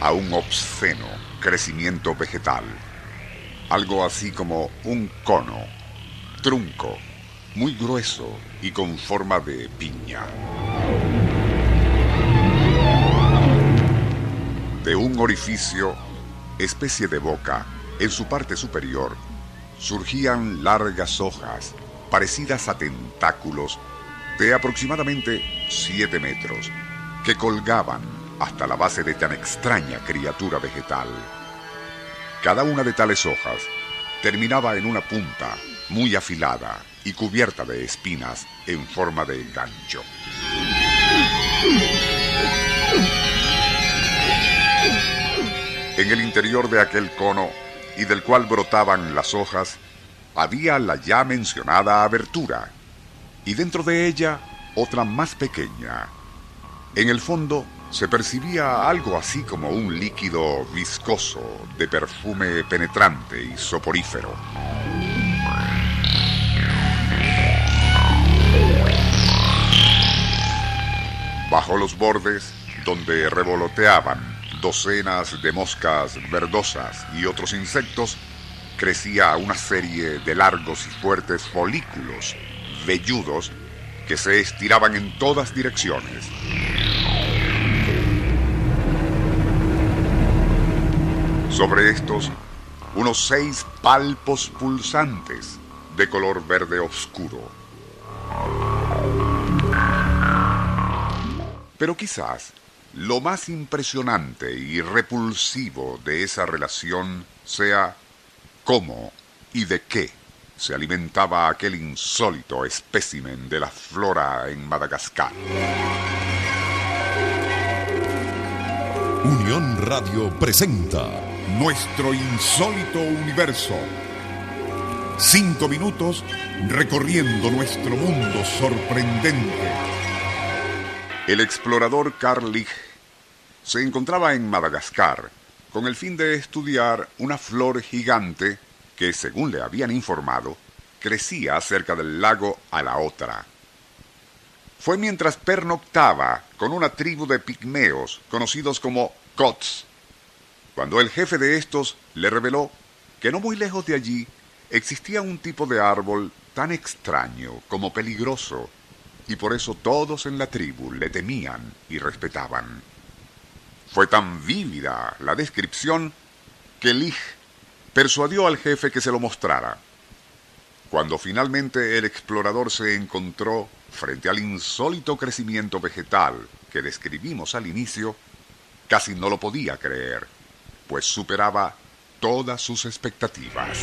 a un obsceno crecimiento vegetal. Algo así como un cono, trunco, muy grueso y con forma de piña. De un orificio, especie de boca, en su parte superior, surgían largas hojas parecidas a tentáculos de aproximadamente 7 metros que colgaban hasta la base de tan extraña criatura vegetal. Cada una de tales hojas terminaba en una punta muy afilada y cubierta de espinas en forma de gancho. En el interior de aquel cono y del cual brotaban las hojas, había la ya mencionada abertura, y dentro de ella otra más pequeña. En el fondo se percibía algo así como un líquido viscoso de perfume penetrante y soporífero. Bajo los bordes, donde revoloteaban docenas de moscas verdosas y otros insectos, crecía una serie de largos y fuertes folículos velludos que se estiraban en todas direcciones. Sobre estos, unos seis palpos pulsantes de color verde oscuro. Pero quizás lo más impresionante y repulsivo de esa relación sea cómo y de qué se alimentaba aquel insólito espécimen de la flora en Madagascar. Unión Radio presenta Nuestro insólito universo. Cinco minutos recorriendo nuestro mundo sorprendente el explorador Carl Lich se encontraba en Madagascar con el fin de estudiar una flor gigante que, según le habían informado, crecía cerca del lago a la otra. Fue mientras pernoctaba con una tribu de pigmeos conocidos como Kots, cuando el jefe de estos le reveló que no muy lejos de allí existía un tipo de árbol tan extraño como peligroso y por eso todos en la tribu le temían y respetaban. Fue tan vívida la descripción que Lig persuadió al jefe que se lo mostrara. Cuando finalmente el explorador se encontró frente al insólito crecimiento vegetal que describimos al inicio, casi no lo podía creer, pues superaba todas sus expectativas.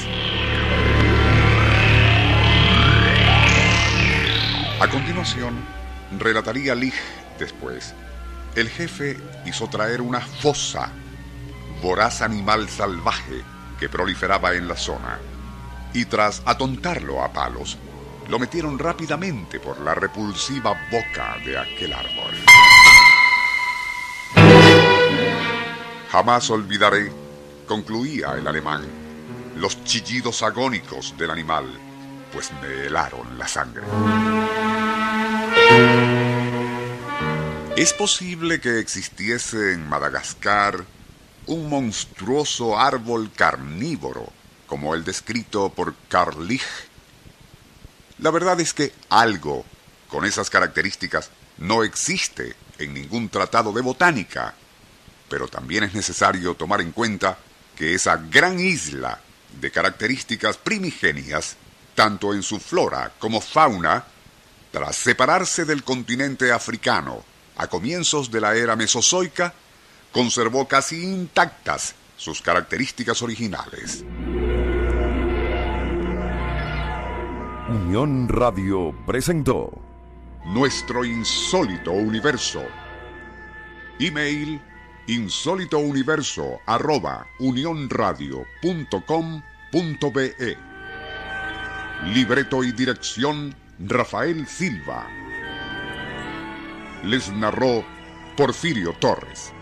A continuación, relataría Lig después. El jefe hizo traer una fosa, voraz animal salvaje que proliferaba en la zona, y tras atontarlo a palos, lo metieron rápidamente por la repulsiva boca de aquel árbol. Jamás olvidaré, concluía el alemán, los chillidos agónicos del animal, pues me helaron la sangre. ¿Es posible que existiese en Madagascar un monstruoso árbol carnívoro como el descrito por Carl La verdad es que algo con esas características no existe en ningún tratado de botánica, pero también es necesario tomar en cuenta que esa gran isla de características primigenias, tanto en su flora como fauna, tras separarse del continente africano a comienzos de la era mesozoica, conservó casi intactas sus características originales. Unión Radio presentó Nuestro insólito universo. Email insólitouniverso arroba Libreto y dirección Rafael Silva. Les narró Porfirio Torres.